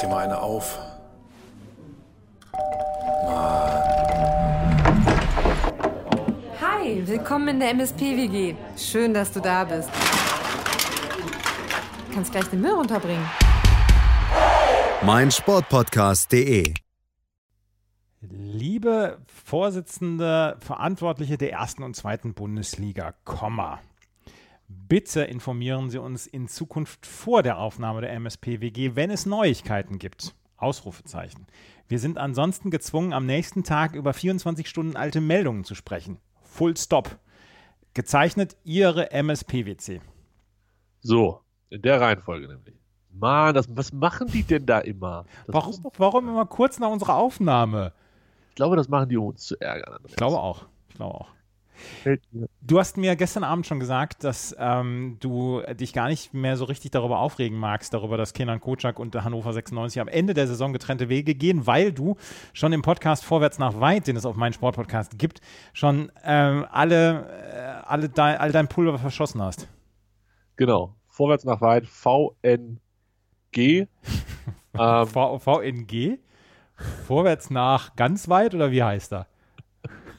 dir mal eine auf. Hi, willkommen in der MSP-WG. Schön, dass du da bist. Du kannst gleich den Müll runterbringen. mein Sportpodcast.de. Liebe Vorsitzende, Verantwortliche der ersten und zweiten Bundesliga, Komma. Bitte informieren Sie uns in Zukunft vor der Aufnahme der MSPWG, wenn es Neuigkeiten gibt. Ausrufezeichen. Wir sind ansonsten gezwungen, am nächsten Tag über 24 Stunden alte Meldungen zu sprechen. Full Stop. Gezeichnet Ihre MSPWC. So, in der Reihenfolge nämlich. Mann, das, was machen die denn da immer? Das Warum, warum immer kurz nach unserer Aufnahme? Ich glaube, das machen die, um uns zu ärgern. Ich glaube auch. Ich glaube auch. Du hast mir gestern Abend schon gesagt, dass ähm, du dich gar nicht mehr so richtig darüber aufregen magst, darüber, dass Kenan Kocak und Hannover 96 am Ende der Saison getrennte Wege gehen, weil du schon im Podcast Vorwärts nach Weit, den es auf meinem Sportpodcast gibt, schon ähm, alle, äh, alle dein, all dein Pulver verschossen hast. Genau. Vorwärts nach weit, VNG. ähm, VNG? Vorwärts nach ganz weit oder wie heißt er?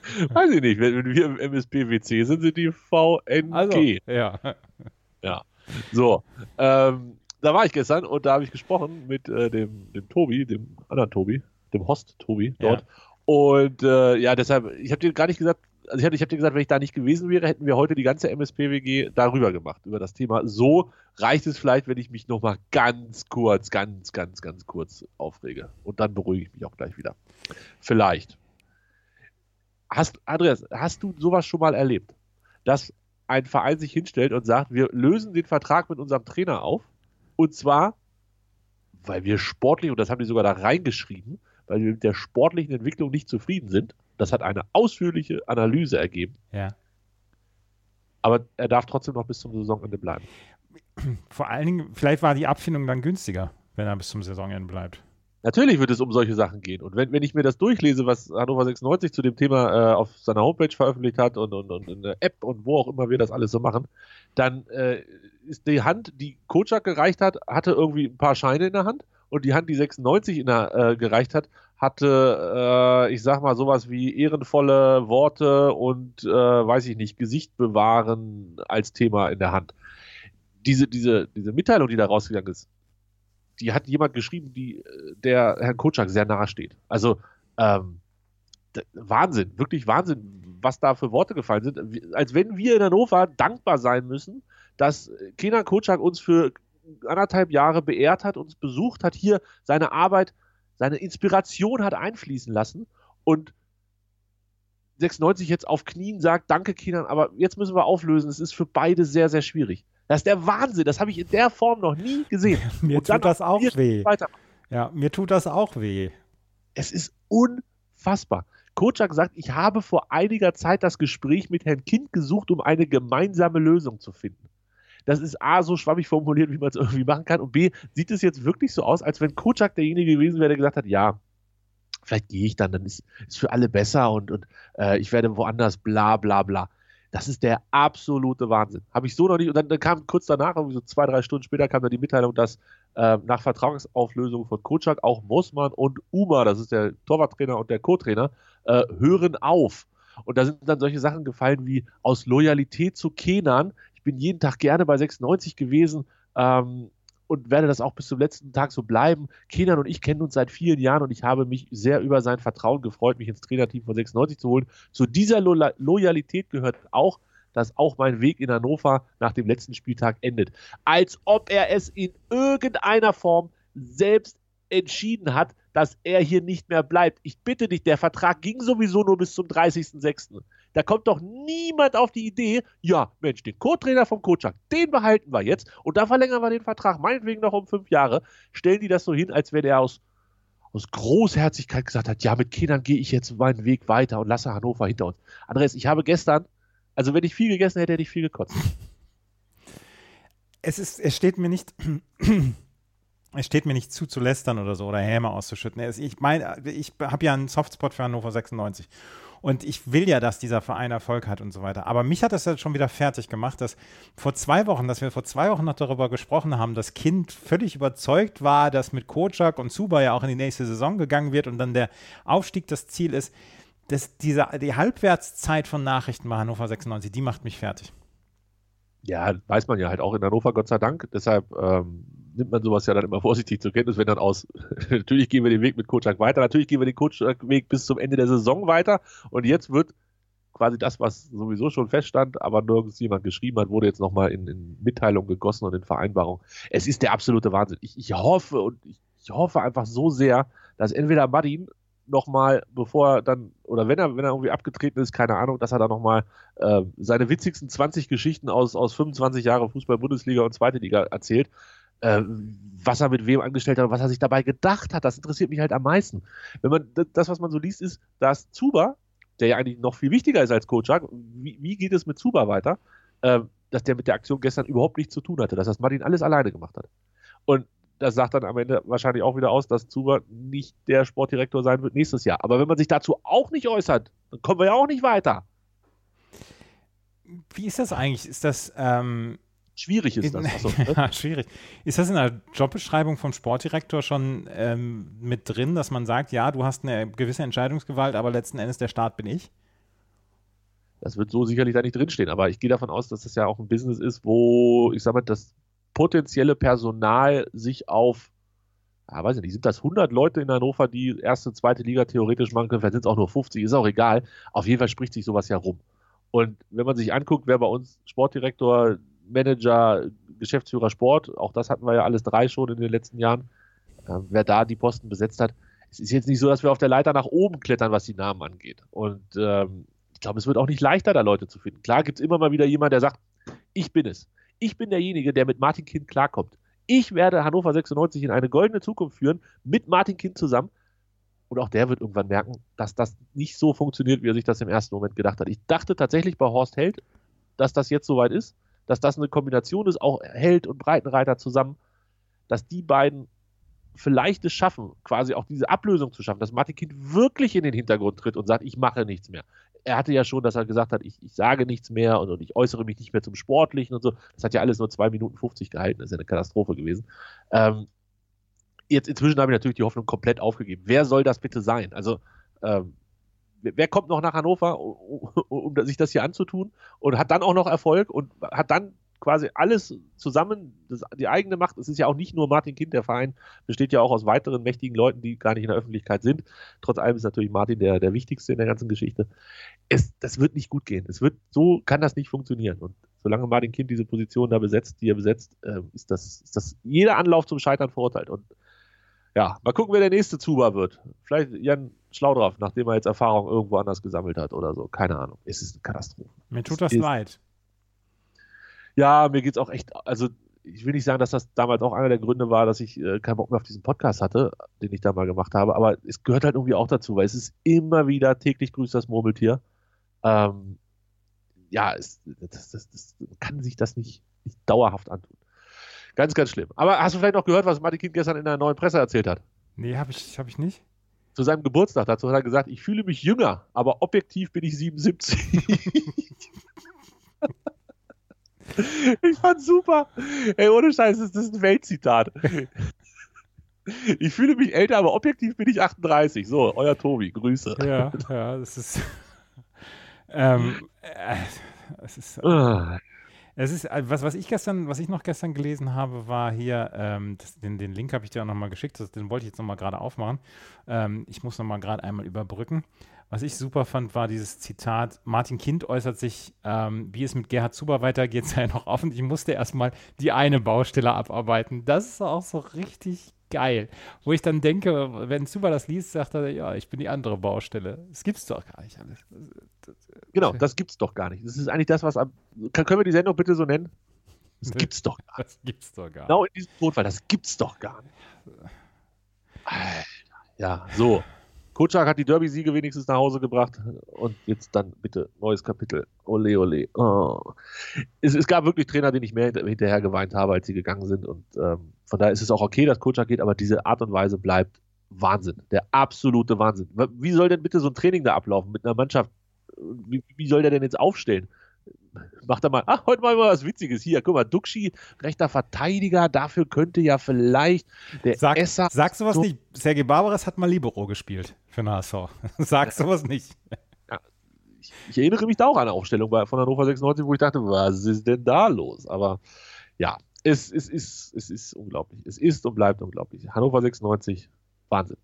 weiß ich nicht, wenn, wir im MSPWC sind, sind die VNG. Also, ja. Ja. So, ähm, da war ich gestern und da habe ich gesprochen mit äh, dem, dem Tobi, dem anderen Tobi, dem Host Tobi dort. Und äh, ja, deshalb, ich habe dir gar nicht gesagt, also ich habe ich hab dir gesagt, wenn ich da nicht gewesen wäre, hätten wir heute die ganze MSPWG darüber gemacht, über das Thema. So reicht es vielleicht, wenn ich mich nochmal ganz kurz, ganz, ganz, ganz kurz aufrege. Und dann beruhige ich mich auch gleich wieder. Vielleicht. Hast, Andreas, hast du sowas schon mal erlebt? Dass ein Verein sich hinstellt und sagt, wir lösen den Vertrag mit unserem Trainer auf. Und zwar, weil wir sportlich, und das haben die sogar da reingeschrieben, weil wir mit der sportlichen Entwicklung nicht zufrieden sind. Das hat eine ausführliche Analyse ergeben. ja. Aber er darf trotzdem noch bis zum Saisonende bleiben. Vor allen Dingen, vielleicht war die Abfindung dann günstiger, wenn er bis zum Saisonende bleibt. Natürlich wird es um solche Sachen gehen. Und wenn, wenn ich mir das durchlese, was Hannover 96 zu dem Thema äh, auf seiner Homepage veröffentlicht hat und, und, und in der App und wo auch immer wir das alles so machen, dann äh, ist die Hand, die Kocak gereicht hat, hatte irgendwie ein paar Scheine in der Hand und die Hand, die 96 in der, äh, gereicht hat, hatte, äh, ich sag mal, sowas wie ehrenvolle Worte und, äh, weiß ich nicht, Gesicht bewahren als Thema in der Hand. Diese, diese, diese Mitteilung, die da rausgegangen ist, die hat jemand geschrieben, die der Herrn Kocak sehr nahe steht. Also ähm, Wahnsinn, wirklich Wahnsinn, was da für Worte gefallen sind. Als wenn wir in Hannover dankbar sein müssen, dass Kenan Kocak uns für anderthalb Jahre beehrt hat, uns besucht hat, hier seine Arbeit, seine Inspiration hat einfließen lassen und 96 jetzt auf Knien sagt, danke Kenan, aber jetzt müssen wir auflösen. Es ist für beide sehr, sehr schwierig. Das ist der Wahnsinn. Das habe ich in der Form noch nie gesehen. Mir Und tut das auch weh. Ja, mir tut das auch weh. Es ist unfassbar. Kocak sagt, ich habe vor einiger Zeit das Gespräch mit Herrn Kind gesucht, um eine gemeinsame Lösung zu finden. Das ist A, so schwammig formuliert, wie man es irgendwie machen kann. Und B, sieht es jetzt wirklich so aus, als wenn Kocak derjenige gewesen wäre, der gesagt hat, ja, vielleicht gehe ich dann, dann ist es für alle besser und, und äh, ich werde woanders bla bla bla. Das ist der absolute Wahnsinn. Habe ich so noch nicht. Und dann, kam kurz danach, irgendwie so zwei, drei Stunden später, kam dann die Mitteilung, dass äh, nach Vertragsauflösung von Kocak auch Mossmann und Uma, das ist der Torwarttrainer und der Co-Trainer, äh, hören auf. Und da sind dann solche Sachen gefallen wie aus Loyalität zu Kenan. Ich bin jeden Tag gerne bei 96 gewesen ähm, und werde das auch bis zum letzten Tag so bleiben. Kenan und ich kennen uns seit vielen Jahren und ich habe mich sehr über sein Vertrauen gefreut, mich ins Trainerteam von 96 zu holen. Zu dieser Lo Loyalität gehört auch, dass auch mein Weg in Hannover nach dem letzten Spieltag endet. Als ob er es in irgendeiner Form selbst entschieden hat, dass er hier nicht mehr bleibt. Ich bitte dich, der Vertrag ging sowieso nur bis zum 30.06. Da kommt doch niemand auf die Idee, ja, Mensch, den Co-Trainer vom Kocak, den behalten wir jetzt und da verlängern wir den Vertrag, meinetwegen noch um fünf Jahre. Stellen die das so hin, als wenn er aus, aus Großherzigkeit gesagt hat, ja, mit Kindern gehe ich jetzt meinen Weg weiter und lasse Hannover hinter uns. Andreas, ich habe gestern, also wenn ich viel gegessen hätte, hätte ich viel gekotzt. Es ist, es steht mir nicht, es steht mir nicht zu, zu lästern oder so oder Häme auszuschütten. Ich meine, ich habe ja einen Softspot für Hannover 96. Und ich will ja, dass dieser Verein Erfolg hat und so weiter. Aber mich hat das jetzt schon wieder fertig gemacht, dass vor zwei Wochen, dass wir vor zwei Wochen noch darüber gesprochen haben, das Kind völlig überzeugt war, dass mit Kocak und Zuba ja auch in die nächste Saison gegangen wird und dann der Aufstieg das Ziel ist. Das, diese, die Halbwertszeit von Nachrichten bei Hannover 96, die macht mich fertig. Ja, weiß man ja halt auch in Hannover, Gott sei Dank. Deshalb ähm, nimmt man sowas ja dann immer vorsichtig zur Kenntnis, wenn dann aus, natürlich gehen wir den Weg mit Kocak weiter, natürlich gehen wir den Kocak-Weg bis zum Ende der Saison weiter und jetzt wird quasi das, was sowieso schon feststand, aber nirgends jemand geschrieben hat, wurde jetzt nochmal in, in Mitteilung gegossen und in Vereinbarung. Es ist der absolute Wahnsinn. Ich, ich hoffe und ich, ich hoffe einfach so sehr, dass entweder Martin nochmal, bevor er dann, oder wenn er, wenn er irgendwie abgetreten ist, keine Ahnung, dass er da nochmal äh, seine witzigsten 20 Geschichten aus, aus 25 Jahren Fußball-Bundesliga und Zweite Liga erzählt äh, was er mit wem angestellt hat und was er sich dabei gedacht hat. Das interessiert mich halt am meisten. Wenn man das, was man so liest, ist, dass Zuba, der ja eigentlich noch viel wichtiger ist als Kocak, wie, wie geht es mit Zuba weiter, äh, dass der mit der Aktion gestern überhaupt nichts zu tun hatte, dass das Martin alles alleine gemacht hat. Und das sagt dann am Ende wahrscheinlich auch wieder aus, dass Zuba nicht der Sportdirektor sein wird nächstes Jahr. Aber wenn man sich dazu auch nicht äußert, dann kommen wir ja auch nicht weiter. Wie ist das eigentlich? Ist das, ähm, Schwierig ist das. Achso, ja, schwierig. Ist das in der Jobbeschreibung vom Sportdirektor schon ähm, mit drin, dass man sagt, ja, du hast eine gewisse Entscheidungsgewalt, aber letzten Endes der Staat bin ich? Das wird so sicherlich da nicht drinstehen, aber ich gehe davon aus, dass das ja auch ein Business ist, wo, ich sag mal, das potenzielle Personal sich auf, ja, weiß ich nicht, sind das 100 Leute in Hannover, die erste, zweite Liga theoretisch machen können, vielleicht sind es auch nur 50, ist auch egal. Auf jeden Fall spricht sich sowas ja rum. Und wenn man sich anguckt, wer bei uns Sportdirektor Manager, Geschäftsführer Sport, auch das hatten wir ja alles drei schon in den letzten Jahren, äh, wer da die Posten besetzt hat. Es ist jetzt nicht so, dass wir auf der Leiter nach oben klettern, was die Namen angeht. Und ähm, ich glaube, es wird auch nicht leichter, da Leute zu finden. Klar gibt es immer mal wieder jemanden, der sagt, ich bin es. Ich bin derjenige, der mit Martin Kind klarkommt. Ich werde Hannover 96 in eine goldene Zukunft führen, mit Martin Kind zusammen. Und auch der wird irgendwann merken, dass das nicht so funktioniert, wie er sich das im ersten Moment gedacht hat. Ich dachte tatsächlich bei Horst Held, dass das jetzt soweit ist dass das eine Kombination ist, auch Held und Breitenreiter zusammen, dass die beiden vielleicht es schaffen, quasi auch diese Ablösung zu schaffen, dass Martin Kind wirklich in den Hintergrund tritt und sagt, ich mache nichts mehr. Er hatte ja schon, dass er gesagt hat, ich, ich sage nichts mehr und, und, ich äußere mich nicht mehr zum Sportlichen und so. Das hat ja alles nur 2 Minuten 50 gehalten, das ist ja eine Katastrophe gewesen. Ähm, jetzt inzwischen habe ich natürlich die Hoffnung komplett aufgegeben. Wer soll das bitte sein? Also ähm, wer kommt noch nach Hannover, um, um, sich das hier anzutun und hat dann auch noch Erfolg und hat dann quasi alles zusammen, das, die eigene Macht. Es ist ja auch nicht nur Martin Kind, der Verein besteht ja auch aus weiteren mächtigen Leuten, die gar nicht in der Öffentlichkeit sind. Trotz allem ist natürlich Martin der, der wichtigste in der ganzen Geschichte. Es, das wird nicht gut gehen. Es wird, so kann das nicht funktionieren. Und solange Martin Kind diese Position da besetzt, die er besetzt, äh, ist, das, ist das jeder Anlauf zum Scheitern verurteilt. Und ja, mal gucken, wer der nächste Zuba wird. Vielleicht Jan schlau drauf, nachdem er jetzt Erfahrung irgendwo anders gesammelt hat oder so. Keine Ahnung. Es ist eine Katastrophe. Mir tut das ist, leid. Ja, mir geht es auch echt, also ich will nicht sagen, dass das damals auch einer der Gründe war, dass ich äh, keinen Bock mehr auf diesen Podcast hatte, den ich da mal gemacht habe, aber es gehört halt irgendwie auch dazu, weil es ist immer wieder täglich grüßt das Murmeltier. Ähm, ja, es, das, das, das, kann sich das nicht, nicht dauerhaft antun. Ganz, ganz schlimm. Aber hast du vielleicht noch gehört, was Martin Kind gestern in der neuen Presse erzählt hat? Nee, habe ich, hab ich nicht zu seinem Geburtstag. Dazu hat er gesagt, ich fühle mich jünger, aber objektiv bin ich 77. ich fand's super. Ey, ohne Scheiß, das ist ein Weltzitat. Ich fühle mich älter, aber objektiv bin ich 38. So, euer Tobi, Grüße. Ja, ja, das ist. ähm, äh, es ist. Ah. Es ist, äh, was, was ich gestern, was ich noch gestern gelesen habe, war hier, ähm, das, den, den Link habe ich dir auch nochmal geschickt, das, den wollte ich jetzt nochmal gerade aufmachen. Ähm, ich muss nochmal gerade einmal überbrücken. Was ich super fand, war dieses Zitat, Martin Kind äußert sich, ähm, wie es mit Gerhard Zuber weitergeht, sei noch offen. Ich musste erstmal die eine Baustelle abarbeiten. Das ist auch so richtig geil. Wo ich dann denke, wenn Zuba das liest, sagt er, ja, ich bin die andere Baustelle. Das gibt's doch gar nicht alles. Genau, das gibt's doch gar nicht. Das ist eigentlich das, was am. Kann, können wir die Sendung bitte so nennen? Das gibt's doch gar nicht. Das gibt's doch gar nicht. Genau in diesem Notfall, das gibt's doch gar nicht. Alter, ja, so. Kutschak hat die Derby-Siege wenigstens nach Hause gebracht und jetzt dann bitte neues Kapitel. Ole, ole. Oh. Es, es, gab wirklich Trainer, denen ich mehr hinterher geweint habe, als sie gegangen sind und ähm, von daher ist es auch okay, dass Kutschak geht, aber diese Art und Weise bleibt Wahnsinn. Der absolute Wahnsinn. Wie soll denn bitte so ein Training da ablaufen mit einer Mannschaft? Wie, wie soll der denn jetzt aufstellen? Macht er mal, ach, heute mal was Witziges. Hier, guck mal, Duxi, rechter Verteidiger, dafür könnte ja vielleicht der Sag, Esser. Sagst du was so- nicht? Sergei Barbaras hat mal Libero gespielt für den HSV. Sagst du was nicht? ich, ich erinnere mich da auch an eine Aufstellung bei, von Hannover 96, wo ich dachte, was ist denn da los? Aber ja, es, es, ist, es ist unglaublich. Es ist und bleibt unglaublich. Hannover 96, Wahnsinn.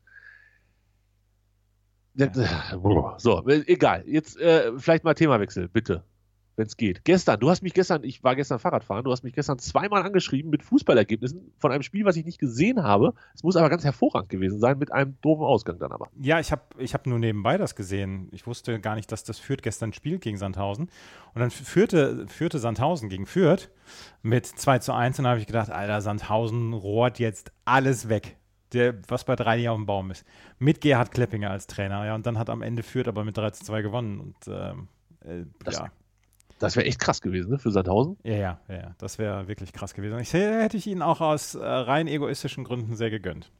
So, egal. Jetzt äh, vielleicht mal Themawechsel, bitte. Wenn es geht. Gestern, du hast mich gestern, ich war gestern Fahrradfahren, du hast mich gestern zweimal angeschrieben mit Fußballergebnissen von einem Spiel, was ich nicht gesehen habe. Es muss aber ganz hervorragend gewesen sein, mit einem doofen Ausgang dann aber. Ja, ich habe ich hab nur nebenbei das gesehen. Ich wusste gar nicht, dass das Fürth gestern spielt gegen Sandhausen. Und dann führte, führte Sandhausen gegen Fürth mit 2 zu 1. Und da habe ich gedacht, Alter, Sandhausen rohrt jetzt alles weg. Der, was bei drei nicht auf dem Baum ist. Mit Gerhard Kleppinger als Trainer. Ja, und dann hat am Ende Fürth aber mit 3 zu 2 gewonnen. Und ähm, äh, Das- ja. Das wäre echt krass gewesen, ne, für Sandhausen. Ja, ja, ja, ja, das wäre wirklich krass gewesen. Ich hätte ich ihnen auch aus äh, rein egoistischen Gründen sehr gegönnt.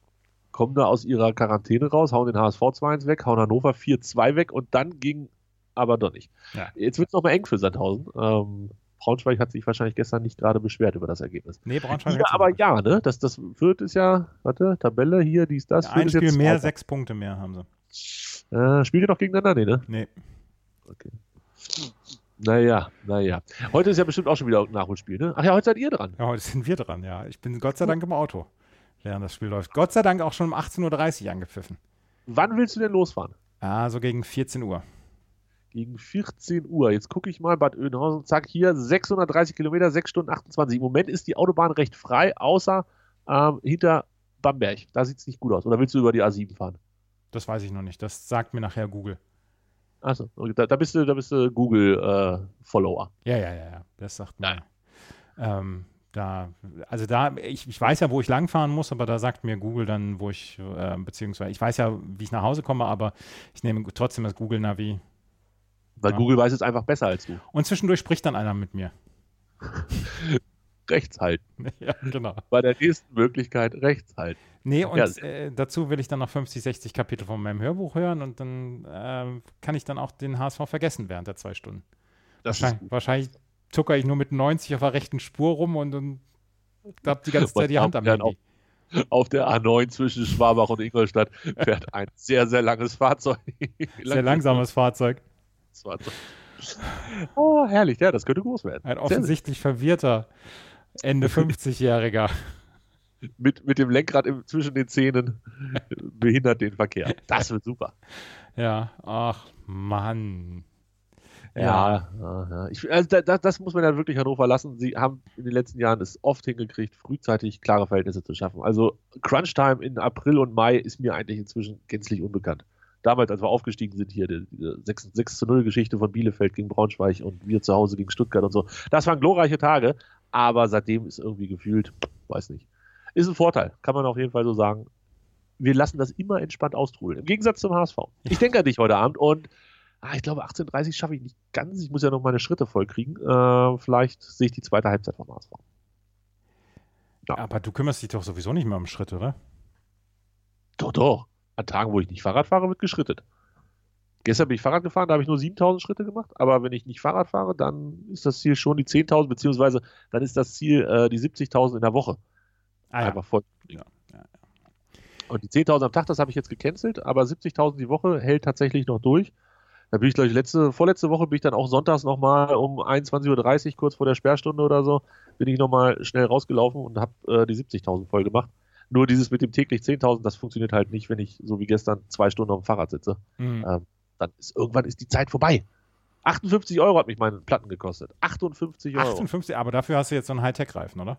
kommen da aus ihrer Quarantäne raus, hauen den HSV 2-1 weg, hauen Hannover 4-2 weg und dann ging aber doch nicht. Ja. Jetzt wird es nochmal eng für Sandhausen. Ähm, Braunschweig hat sich wahrscheinlich gestern nicht gerade beschwert über das Ergebnis. Nee, Braunschweig Ja, aber nicht. ja, ne? Das, das Fürth ist ja, warte, Tabelle hier, dies, das. Ja, ein Spiel mehr, Zweiter. sechs Punkte mehr haben sie. Äh, spielt ihr noch gegeneinander? Nee, ne? Nee. Okay. Naja, naja. Heute ist ja bestimmt auch schon wieder ein Nachholspiel, ne? Ach ja, heute seid ihr dran. Ja, heute sind wir dran, ja. Ich bin Gott sei Dank im Auto, während das Spiel läuft. Gott sei Dank auch schon um 18.30 Uhr angepfiffen. Wann willst du denn losfahren? Ah, so gegen 14 Uhr. gegen 14 Uhr. Jetzt gucke ich mal, Bad Oeynhausen, zack, hier 630 Kilometer, 6 Stunden 28. Im Moment ist die Autobahn recht frei, außer ähm, hinter Bamberg. Da sieht es nicht gut aus. Oder willst du über die A7 fahren? Das weiß ich noch nicht. Das sagt mir nachher Google. Achso, da, da bist du, da bist du Google-Follower. Ja, ja, ja, ja. Das sagt mir. Ähm, da, also da, ich, ich weiß ja, wo ich langfahren muss, aber da sagt mir Google dann, wo ich, äh, beziehungsweise, ich weiß ja, wie ich nach Hause komme, aber ich nehme trotzdem das Google-Navi. Weil Ja. Google weiß es einfach besser als du. Und zwischendurch spricht dann einer mit mir. Rechts halten. ja, genau. Bei der nächsten Möglichkeit rechts halten. Nee, und Ja. äh, dazu will ich dann noch 50, 60 Kapitel von meinem Hörbuch hören und dann ähm, kann ich dann auch den HSV vergessen während der zwei Stunden. Das Wahrscheinlich, wahrscheinlich zucker ich nur mit 90 auf der rechten Spur rum und dann hab die ganze Zeit die Hand am Handy. auf der A9 zwischen Schwabach und Ingolstadt fährt ein sehr, sehr langes Fahrzeug. Sehr langsames Fahrzeug. Fahrzeug. Oh, herrlich. Ja, das könnte groß werden. Ein Sehr, offensichtlich verwirrter Ende 50-Jähriger. mit, mit dem Lenkrad im, zwischen den Zähnen behindert den Verkehr. Das wird super. Ja, ach Mann. Ja, ja, ja. Ich, also da, da, das muss man ja wirklich Hannover lassen. Sie haben in den letzten Jahren es oft hingekriegt, frühzeitig klare Verhältnisse zu schaffen. Also Crunch-Time in April und Mai ist mir eigentlich inzwischen gänzlich unbekannt. Damals, als wir aufgestiegen sind, hier die, die 6, 6 zu 0 Geschichte von Bielefeld gegen Braunschweig und wir zu Hause gegen Stuttgart und so. Das waren glorreiche Tage, aber seitdem ist irgendwie gefühlt, weiß nicht. Ist ein Vorteil, kann man auf jeden Fall so sagen. Wir lassen das immer entspannt austrudeln. Im Gegensatz zum HSV. Ich denke an dich heute Abend und ah, ich glaube, 18.30 schaffe ich nicht ganz. Ich muss ja noch meine Schritte voll kriegen. Äh, vielleicht sehe ich die zweite Halbzeit vom HSV. Aber du kümmerst dich doch sowieso nicht mehr um Schritt, oder? Doch, doch. An Tagen, wo ich nicht Fahrrad fahre, wird geschrittet. Gestern bin ich Fahrrad gefahren, da habe ich nur 7000 Schritte gemacht. Aber wenn ich nicht Fahrrad fahre, dann ist das Ziel schon die 10.000, beziehungsweise dann ist das Ziel äh, die 70.000 in der Woche. Ah, ja. Einfach voll. Ja, ja, Und die 10.000 am Tag, das habe ich jetzt gecancelt, aber 70.000 die Woche hält tatsächlich noch durch. Da bin ich, glaube ich, letzte, vorletzte Woche bin ich dann auch sonntags nochmal um 21.30 Uhr, kurz vor der Sperrstunde oder so, bin ich nochmal schnell rausgelaufen und habe äh, die 70.000 voll gemacht. Nur dieses mit dem täglich 10.000, das funktioniert halt nicht, wenn ich, so wie gestern, zwei Stunden auf dem Fahrrad sitze. Mhm. Ähm, dann ist irgendwann ist die Zeit vorbei. 58 Euro hat mich meine Platten gekostet. 58 Euro. 58, aber dafür hast du jetzt so einen Hightech-Reifen, oder?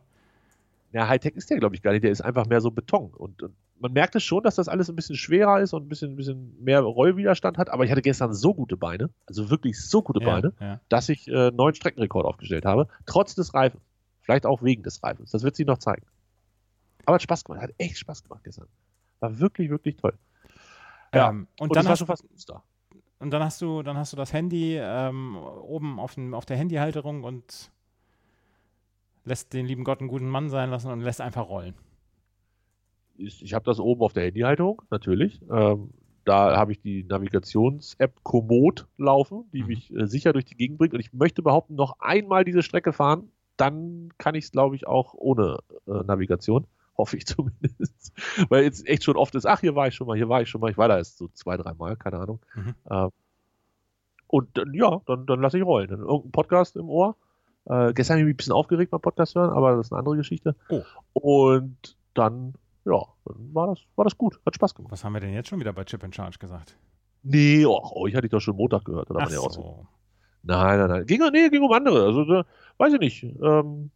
Ja, Hightech ist der, glaube ich, gar nicht. Der ist einfach mehr so Beton. Und, und man merkt es schon, dass das alles ein bisschen schwerer ist und ein bisschen, ein bisschen mehr Rollwiderstand hat. Aber ich hatte gestern so gute Beine, also wirklich so gute Beine, Ja, ja. dass ich äh, einen neuen Streckenrekord aufgestellt habe. Trotz des Reifens. Vielleicht auch wegen des Reifens. Das wird sich noch zeigen. Aber hat Spaß gemacht. Hat echt Spaß gemacht gestern. War wirklich, wirklich toll. Ja. Ähm, und, Und, dann das war hast, schon fast ein Muster. Und dann hast du, dann hast du das Handy ähm, oben auf, dem, auf der Handyhalterung und lässt den lieben Gott einen guten Mann sein lassen und lässt einfach rollen. ist, ich habe das oben auf der Handyhalterung, natürlich. Ähm, da habe ich die Navigations-App Komoot laufen, die Mhm. mich äh, sicher durch die Gegend bringt. Und ich möchte behaupten, noch einmal diese Strecke fahren, dann kann ich es, glaube ich, auch ohne äh, Navigation. Hoffe ich zumindest. Weil jetzt echt schon oft ist, ach, hier war ich schon mal, hier war ich schon mal. Ich war da erst so zwei, dreimal, keine Ahnung. Mhm. Ähm, und dann, ja, dann, dann lasse ich rollen. Dann irgendein Podcast im Ohr. Äh, gestern habe ich mich ein bisschen aufgeregt beim Podcast hören, aber das ist eine andere Geschichte. Oh. Und dann, ja, dann war das, war das gut. Hat Spaß gemacht. Was haben wir denn jetzt schon wieder bei Chip and Charge gesagt? Nee, och, oh, ich hatte ich doch schon Montag gehört. Oder Ach so. Nein, nein, nein. Ging, nee, ging um andere. Also, da, weiß ich nicht. Ähm,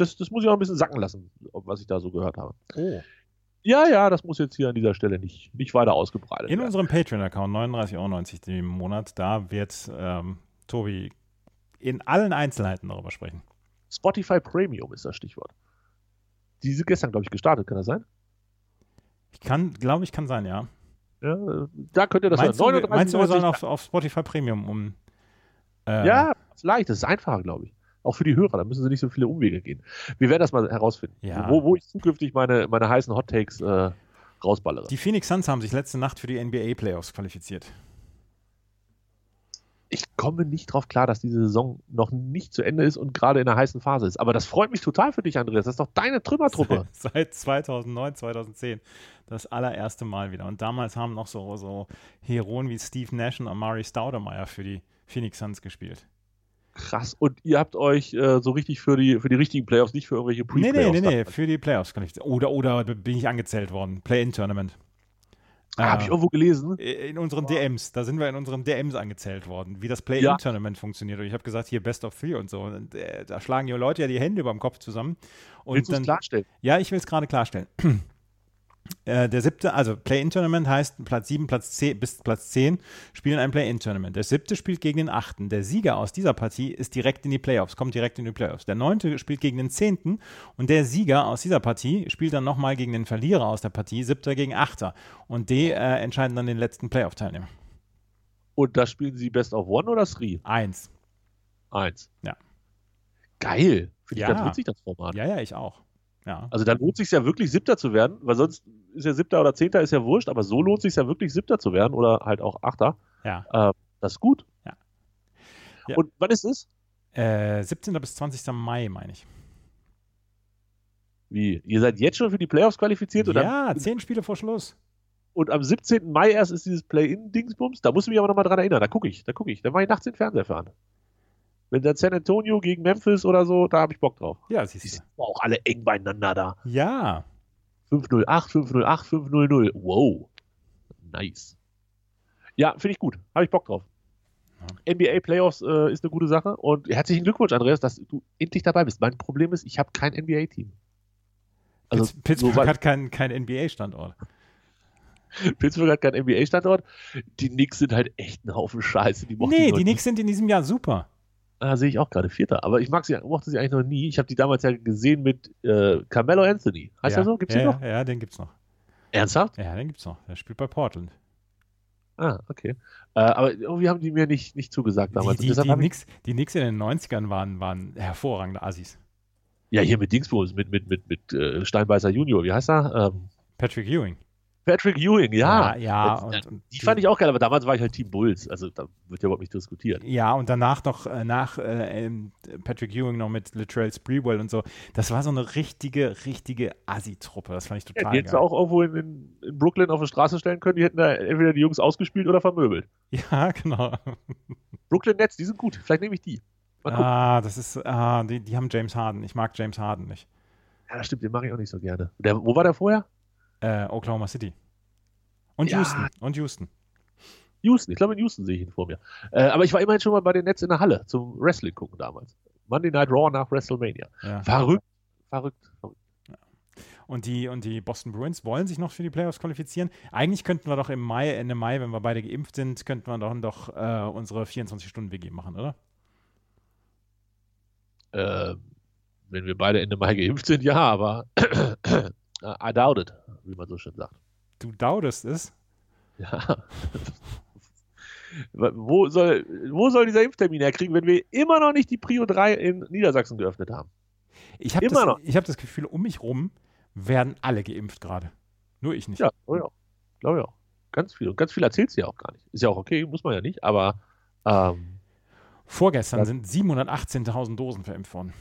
das, das muss ich auch ein bisschen sacken lassen, was ich da so gehört habe. Oh. Ja, ja, das muss jetzt hier an dieser Stelle nicht, nicht weiter ausgebreitet In werden. unserem Patreon-Account 39,90 Euro im Monat, da wird ähm, Tobi in allen Einzelheiten darüber sprechen. Spotify Premium ist das Stichwort. Die sind gestern, glaube ich, gestartet, kann das sein? Ich kann, glaube ich, kann sein, ja. Ja, da könnt ihr das meinst, hören. du, meinst du, wir sollen 39,90 auf, auf Spotify Premium um. äh, Ja, ist leicht, das ist einfacher, glaube ich. Auch für die Hörer, da müssen sie nicht so viele Umwege gehen. Wir werden das mal herausfinden, Ja. wo, wo ich zukünftig meine, meine heißen Hot Takes äh, rausballere. Die Phoenix Suns haben sich letzte Nacht für die NBA Playoffs qualifiziert. ich komme nicht drauf klar, dass diese Saison noch nicht zu Ende ist und gerade in der heißen Phase ist. Aber das freut mich total für dich, Andreas. Das ist doch deine Trümmertruppe. Seit, seit 2009, 2010. Das allererste Mal wieder. Und damals haben noch so, so Heroen wie Steve Nash und Amari Staudemeyer für die Phoenix Suns gespielt. Krass. Und ihr habt euch äh, so richtig für die, für die richtigen Playoffs, nicht für irgendwelche Nee, Pre-Playoffs. nee, nee, nee, für die Playoffs qualifiziert. Oder, oder bin ich angezählt worden. Play-In-Tournament. Ah, Habe ich irgendwo gelesen. in unseren DMs, da sind wir in unseren DMs angezählt worden, wie das Play-In-Tournament funktioniert. Und ich habe gesagt, hier Best of Three und so. Und äh, da schlagen die Leute ja die Hände über dem Kopf zusammen. Und Willst du es dann, klarstellen? Ja, ich will es gerade klarstellen. Äh, der siebte, also Play-In-Tournament heißt Platz 7 Platz 10, bis Platz 10 spielen ein Play-In-Tournament. Der siebte spielt gegen den achten. Der Sieger aus dieser Partie ist direkt in die Playoffs, kommt direkt in die Playoffs. Der neunte spielt gegen den zehnten und der Sieger aus dieser Partie spielt dann nochmal gegen den Verlierer aus der Partie, siebter gegen achter. Und die äh, entscheiden dann den letzten Playoff-Teilnehmer. Und da spielen sie Best of One oder Three? Eins. Eins. Ja. Geil. Finde ich Ja. ganz witzig, das Format. Ja, ja, ich auch. Ja. Also da lohnt sich ja wirklich Siebter zu werden, weil sonst ist ja Siebter oder Zehnter ist ja wurscht, aber so lohnt sich ja wirklich Siebter zu werden oder halt auch Achter. ja. Äh, das ist gut. Ja. Ja. Und wann ist es? Äh, 17. bis 20. Mai, meine ich. Wie? Ihr seid jetzt schon für die Playoffs qualifiziert am, Ja, zehn Spiele vor Schluss. und am 17. Mai erst ist dieses Play-In-Dingsbums? Da muss ich mich aber nochmal dran erinnern. Da gucke ich, da gucke ich. Da mache ich nachts den Fernseher an. Wenn dann San Antonio gegen Memphis oder so, da habe ich Bock drauf. Ja, Die siehst sind du. auch alle eng beieinander da. Ja. 508, 508, 500. Wow. Nice. Ja, finde ich gut. Habe ich Bock drauf. NBA Playoffs äh, ist eine gute Sache und herzlichen Glückwunsch, Andreas, dass du endlich dabei bist. Mein Problem ist, ich habe kein NBA-Team. Also, Pitts- Pittsburgh so hat keinen kein NBA-Standort. Pittsburgh hat keinen NBA-Standort. Die Knicks sind halt echt ein Haufen Scheiße. Die Nee, die nie. Knicks sind in diesem Jahr super. Ah, sehe ich auch gerade Vierter. Aber ich mag sie, mochte sie eigentlich noch nie. Ich habe die damals ja gesehen mit äh, Carmelo Anthony. Heißt ja. er so? Gibt's ja, den noch? Ja, den gibt's noch. Ernsthaft? Ja, den gibt's noch. Der spielt bei Portland. Ah, okay. Äh, aber irgendwie haben die mir nicht, nicht zugesagt damals. Die, die, die, Knicks, die Knicks in den 90ern waren, waren hervorragende Assis. Ja, hier mit Dingsbums, mit, mit, mit, mit äh, Steinbeißer Junior. Wie heißt er? Ähm, Patrick Ewing. Patrick Ewing, ja. ja. ja, Äh, und, und Die fand ich auch geil, aber damals war ich halt Team Bulls. Also da wird ja überhaupt nicht diskutiert. Ja, und danach noch, äh, nach äh, ähm, Patrick Ewing noch mit Latrell Sprewell und so. Das war so eine richtige, richtige Assi-Truppe. Das fand ich Ja, total die hätten sie geil. auch irgendwo in, in, in Brooklyn auf die Straße stellen können. Die hätten da entweder die Jungs ausgespielt oder vermöbelt. Ja, genau. Brooklyn Nets, die sind gut. Vielleicht nehme ich die. Ah, das ist, ah, die, die haben James Harden. Ich mag James Harden nicht. Ja, das stimmt, den mache ich auch nicht so gerne. Der, wo war der vorher? Äh, Oklahoma City. Und Ja. Houston. Und Houston. Houston. Ich glaube, in Houston sehe ich ihn vor mir. Äh, aber ich war immerhin schon mal bei den Nets in der Halle zum Wrestling gucken damals. Monday Night Raw nach WrestleMania. Ja. Verrückt. Verrückt. verrückt. Und die, und die Boston Bruins wollen sich noch für die Playoffs qualifizieren. Eigentlich könnten wir doch im Mai, Ende Mai, wenn wir beide geimpft sind, könnten wir doch, doch äh, unsere 24-Stunden-WG machen, oder? Äh, wenn wir beide Ende Mai geimpft sind, ja, aber I doubt it, wie man so schön sagt. Du daudest es. Ja. wo, soll, wo soll dieser Impftermin herkriegen, wenn wir immer noch nicht die Prio 3 in Niedersachsen geöffnet haben? Ich habe das, ich hab das Gefühl, um mich rum werden alle geimpft gerade. Nur ich nicht. Ja, glaube ich auch. Glaube auch. Ganz viel. Und ganz viel erzählt sie ja auch gar nicht. Ist ja auch okay, muss man ja nicht, aber ähm, Vorgestern sind 718.000 Dosen verimpft worden.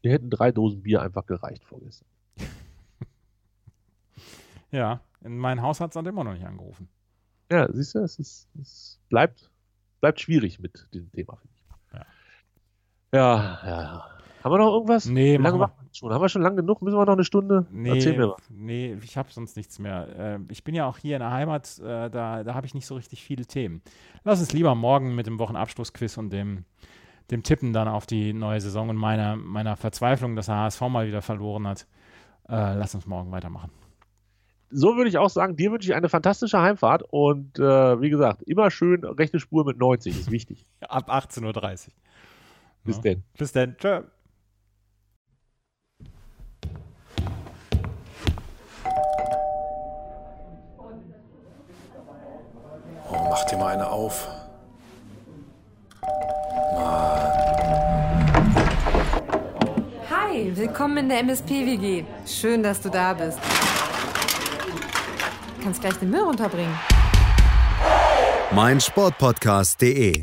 wir hätten drei Dosen Bier einfach gereicht vorgestern. Ja, in mein Haushalt hat immer noch nicht angerufen. Ja, siehst du, es, ist, es bleibt, bleibt schwierig mit diesem Thema, finde ich. Ja. Ja, ja, ja. Haben wir noch irgendwas? Nee, Wie lange machen wir- schon? Haben wir schon lang genug? Müssen wir noch eine Stunde? Erzähl Nee, mir was. nee, ich habe sonst nichts mehr. Äh, ich bin ja auch hier in der Heimat, äh, da, da habe ich nicht so richtig viele Themen. Lass uns lieber morgen mit dem Wochenabschlussquiz und dem, dem Tippen dann auf die neue Saison und meiner, meiner Verzweiflung, dass der HSV mal wieder verloren hat. Äh, lass uns morgen weitermachen. So würde ich auch sagen, dir wünsche ich eine fantastische Heimfahrt und äh, wie gesagt, immer schön rechte Spur mit 90, ist wichtig. Ab 18.30 Uhr. Bis Ja. denn. Bis dann. Tschö. Oh, mach dir mal eine auf. Hi, willkommen in der MSP-WG. Schön, dass du da bist. Kannst gleich den Müll runterbringen. meinsportpodcast.de